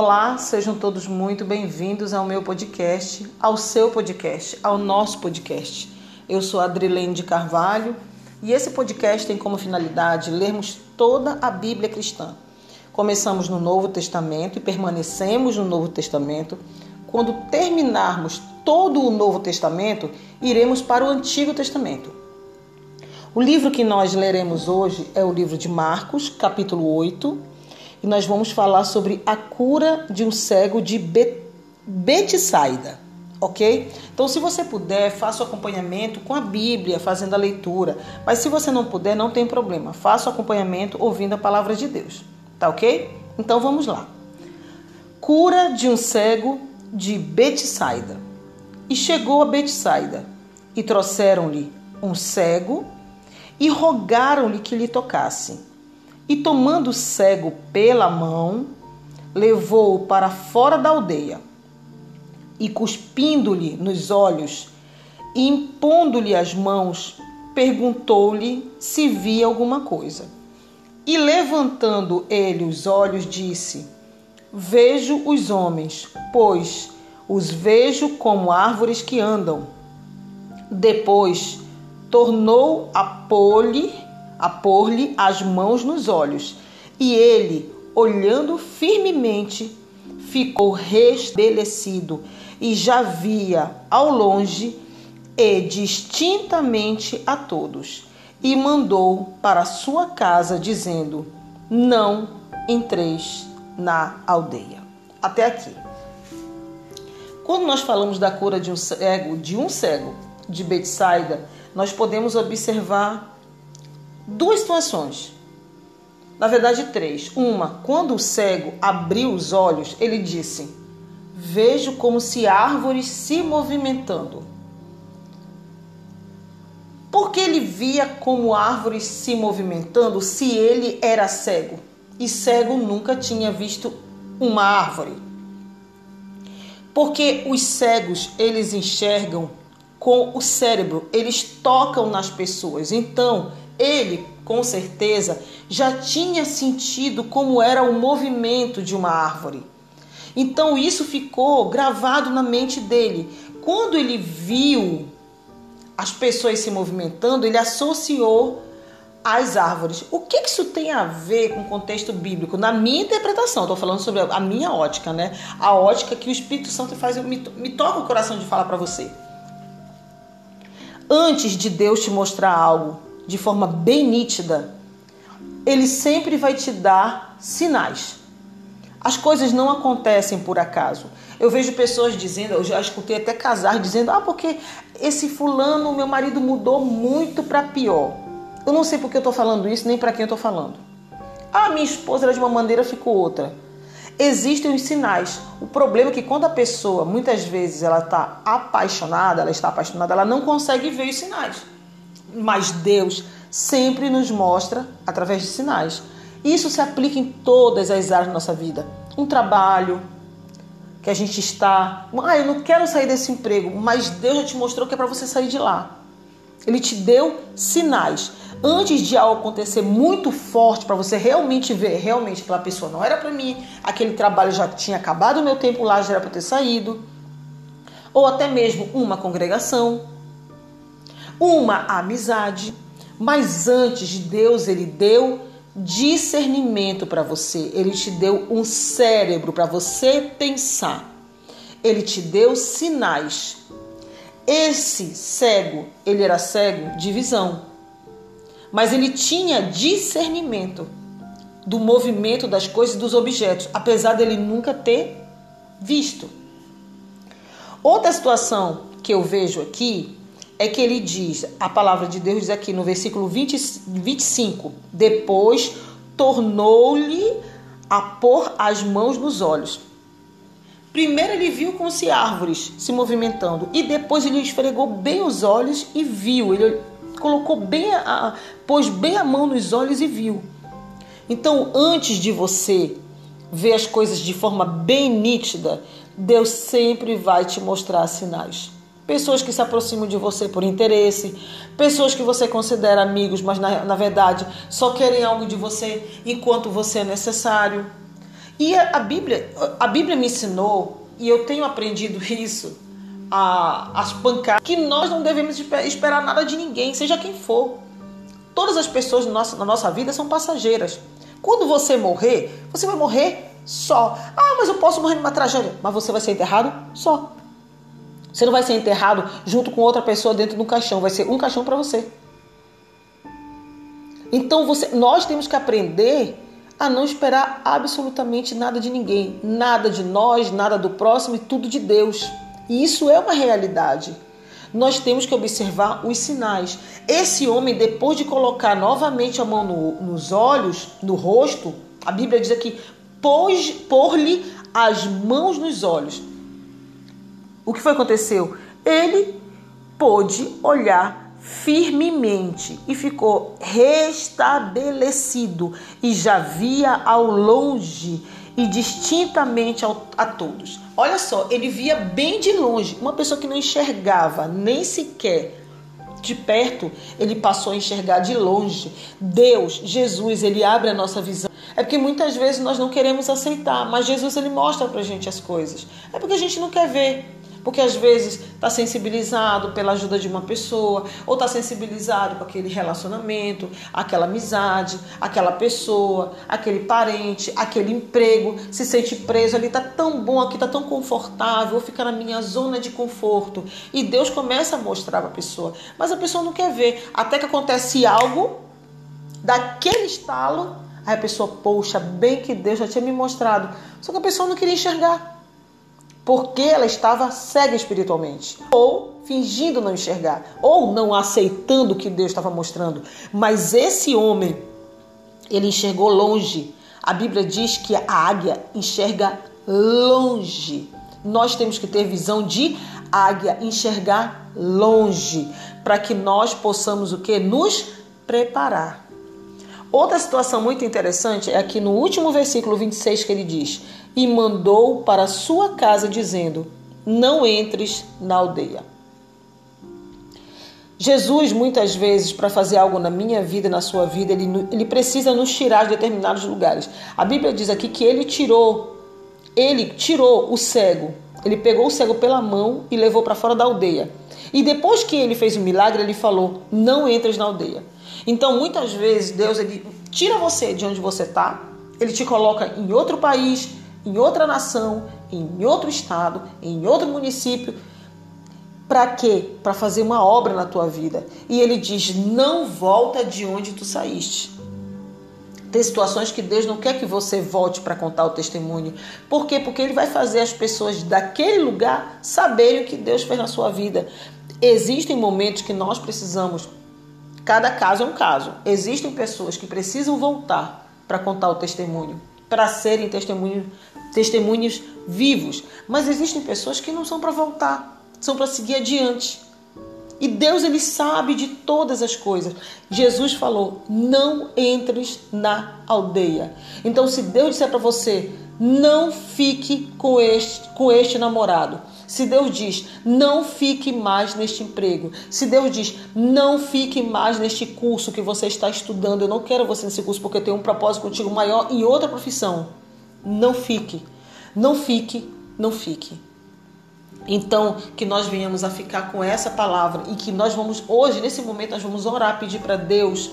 Olá, sejam todos muito bem-vindos ao meu podcast, ao seu podcast, ao nosso podcast. Eu sou Adrilene de Carvalho e esse podcast tem como finalidade lermos toda a Bíblia cristã. Começamos no Novo Testamento e permanecemos no Novo Testamento. Quando terminarmos todo o Novo Testamento, iremos para o Antigo Testamento. O livro que nós leremos hoje é o livro de Marcos, capítulo 8 e nós vamos falar sobre a cura de um cego de Betsaida, ok? Então, se você puder, faça o acompanhamento com a Bíblia, fazendo a leitura. Mas se você não puder, não tem problema. Faça o acompanhamento ouvindo a palavra de Deus, tá ok? Então, vamos lá. Cura de um cego de Betsaida. E chegou a Betsaida, e trouxeram-lhe um cego e rogaram-lhe que lhe tocasse. E tomando o cego pela mão, levou-o para fora da aldeia. E cuspindo-lhe nos olhos e impondo-lhe as mãos, perguntou-lhe se via alguma coisa. E levantando ele os olhos, disse: Vejo os homens, pois os vejo como árvores que andam. Depois tornou a pôr-lhe a pôr-lhe as mãos nos olhos. E ele, olhando firmemente, ficou restabelecido e já via ao longe e distintamente a todos. E mandou para sua casa, dizendo: Não entreis na aldeia. Até aqui. Quando nós falamos da cura de um cego, de um cego de Betsaida, nós podemos observar duas situações. Na verdade, três. Uma, quando o cego abriu os olhos, ele disse: Vejo como se árvores se movimentando. Porque ele via como árvores se movimentando se ele era cego? E cego nunca tinha visto uma árvore. Porque os cegos, eles enxergam com o cérebro, eles tocam nas pessoas. Então, ele, com certeza, já tinha sentido como era o movimento de uma árvore. Então isso ficou gravado na mente dele. Quando ele viu as pessoas se movimentando, ele associou as árvores. O que isso tem a ver com o contexto bíblico? Na minha interpretação, estou falando sobre a minha ótica, né? A ótica que o Espírito Santo faz, me, me toca o coração de falar para você. Antes de Deus te mostrar algo, de forma bem nítida, ele sempre vai te dar sinais. As coisas não acontecem por acaso. Eu vejo pessoas dizendo, eu já escutei até casar dizendo: "Ah, porque esse fulano, meu marido mudou muito para pior". Eu não sei porque eu estou falando isso, nem para quem eu estou falando. Ah, minha esposa era de uma maneira, ficou outra. Existem os sinais. O problema é que quando a pessoa, muitas vezes, ela está apaixonada, ela está apaixonada, ela não consegue ver os sinais mas Deus sempre nos mostra através de sinais. Isso se aplica em todas as áreas da nossa vida. Um trabalho que a gente está, ah, eu não quero sair desse emprego, mas Deus já te mostrou que é para você sair de lá. Ele te deu sinais. Antes de algo acontecer muito forte para você realmente ver, realmente aquela pessoa não era para mim, aquele trabalho já tinha acabado o meu tempo lá, já era para ter saído. Ou até mesmo uma congregação uma amizade. Mas antes de Deus, ele deu discernimento para você. Ele te deu um cérebro para você pensar. Ele te deu sinais. Esse cego, ele era cego de visão. Mas ele tinha discernimento do movimento das coisas e dos objetos, apesar dele nunca ter visto. Outra situação que eu vejo aqui é que ele diz, a palavra de Deus diz aqui no versículo 20, 25: Depois tornou-lhe a pôr as mãos nos olhos. Primeiro ele viu como se árvores se movimentando e depois ele esfregou bem os olhos e viu. Ele colocou bem a, pôs bem a mão nos olhos e viu. Então, antes de você ver as coisas de forma bem nítida, Deus sempre vai te mostrar sinais pessoas que se aproximam de você por interesse, pessoas que você considera amigos, mas na, na verdade só querem algo de você enquanto você é necessário. E a Bíblia, a Bíblia me ensinou, e eu tenho aprendido isso, a, as pancadas, que nós não devemos esperar nada de ninguém, seja quem for. Todas as pessoas na nossa, na nossa vida são passageiras. Quando você morrer, você vai morrer só. Ah, mas eu posso morrer numa tragédia. Mas você vai ser enterrado só. Você não vai ser enterrado junto com outra pessoa dentro de um caixão. Vai ser um caixão para você. Então você, nós temos que aprender a não esperar absolutamente nada de ninguém, nada de nós, nada do próximo e tudo de Deus. E isso é uma realidade. Nós temos que observar os sinais. Esse homem, depois de colocar novamente a mão no, nos olhos, no rosto, a Bíblia diz aqui: pôs, pôr-lhe as mãos nos olhos. O que foi aconteceu? Ele pôde olhar firmemente e ficou restabelecido e já via ao longe e distintamente a todos. Olha só, ele via bem de longe, uma pessoa que não enxergava nem sequer de perto, ele passou a enxergar de longe. Deus, Jesus, ele abre a nossa visão. É porque muitas vezes nós não queremos aceitar, mas Jesus ele mostra pra gente as coisas. É porque a gente não quer ver porque às vezes está sensibilizado pela ajuda de uma pessoa, ou está sensibilizado com aquele relacionamento, aquela amizade, aquela pessoa, aquele parente, aquele emprego, se sente preso ali, está tão bom aqui, está tão confortável, vou ficar na minha zona de conforto. E Deus começa a mostrar para a pessoa, mas a pessoa não quer ver, até que acontece algo, daquele estalo, aí a pessoa, poxa, bem que Deus já tinha me mostrado, só que a pessoa não queria enxergar porque ela estava cega espiritualmente, ou fingindo não enxergar, ou não aceitando o que Deus estava mostrando. Mas esse homem, ele enxergou longe. A Bíblia diz que a águia enxerga longe. Nós temos que ter visão de águia, enxergar longe, para que nós possamos o que? Nos preparar. Outra situação muito interessante é aqui no último versículo 26 que ele diz: e mandou para sua casa, dizendo: Não entres na aldeia. Jesus, muitas vezes, para fazer algo na minha vida, na sua vida, ele, ele precisa nos tirar de determinados lugares. A Bíblia diz aqui que ele tirou, ele tirou o cego, ele pegou o cego pela mão e levou para fora da aldeia. E depois que ele fez o milagre, ele falou: Não entres na aldeia. Então, muitas vezes, Deus ele tira você de onde você está, ele te coloca em outro país, em outra nação, em outro estado, em outro município. Para quê? Para fazer uma obra na tua vida. E ele diz: não volta de onde tu saíste. Tem situações que Deus não quer que você volte para contar o testemunho. Por quê? Porque Ele vai fazer as pessoas daquele lugar saberem o que Deus fez na sua vida. Existem momentos que nós precisamos, cada caso é um caso. Existem pessoas que precisam voltar para contar o testemunho, para serem testemunho testemunhos vivos. Mas existem pessoas que não são para voltar, são para seguir adiante. E Deus ele sabe de todas as coisas. Jesus falou: "Não entres na aldeia". Então se Deus disser para você: "Não fique com este com este namorado". Se Deus diz: "Não fique mais neste emprego". Se Deus diz: "Não fique mais neste curso que você está estudando". Eu não quero você nesse curso porque eu tenho um propósito contigo maior em outra profissão. Não fique, não fique, não fique. Então, que nós venhamos a ficar com essa palavra e que nós vamos, hoje, nesse momento, nós vamos orar, pedir para Deus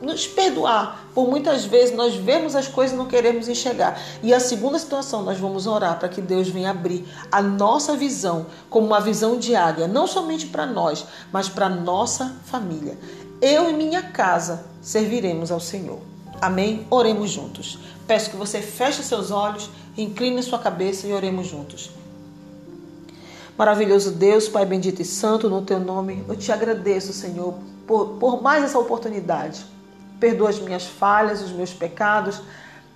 nos perdoar. Por muitas vezes nós vemos as coisas e não queremos enxergar. E a segunda situação, nós vamos orar para que Deus venha abrir a nossa visão como uma visão de águia, não somente para nós, mas para nossa família. Eu e minha casa serviremos ao Senhor. Amém? Oremos juntos. Peço que você feche seus olhos, incline sua cabeça e oremos juntos. Maravilhoso Deus, Pai bendito e santo, no teu nome, eu te agradeço, Senhor, por, por mais essa oportunidade. Perdoa as minhas falhas, os meus pecados.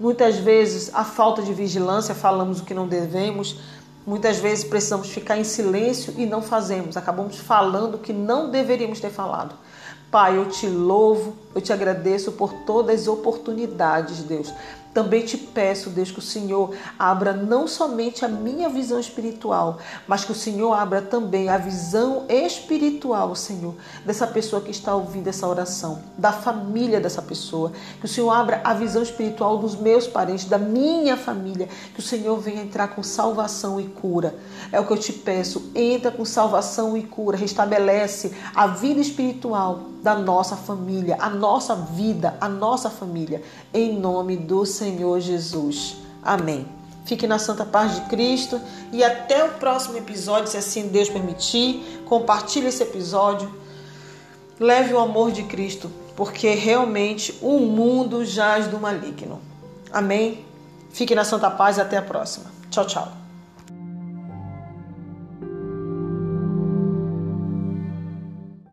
Muitas vezes, a falta de vigilância, falamos o que não devemos. Muitas vezes precisamos ficar em silêncio e não fazemos. Acabamos falando o que não deveríamos ter falado. Pai, eu te louvo, eu te agradeço por todas as oportunidades, Deus, Também te peço, Deus, que o Senhor abra não somente a minha visão espiritual, mas que o Senhor abra também a visão espiritual, Senhor, dessa pessoa que está ouvindo essa oração, da família dessa pessoa. Que o Senhor abra a visão espiritual dos meus parentes, da minha família. Que o Senhor venha entrar com salvação e cura. É o que eu te peço. Entra com salvação e cura. Restabelece a vida espiritual da nossa família, a nossa vida, a nossa família. Em nome do Senhor. Senhor Jesus. Amém. Fique na santa paz de Cristo e até o próximo episódio, se assim Deus permitir. Compartilhe esse episódio. Leve o amor de Cristo, porque realmente o mundo jaz do maligno. Amém. Fique na santa paz e até a próxima. Tchau, tchau.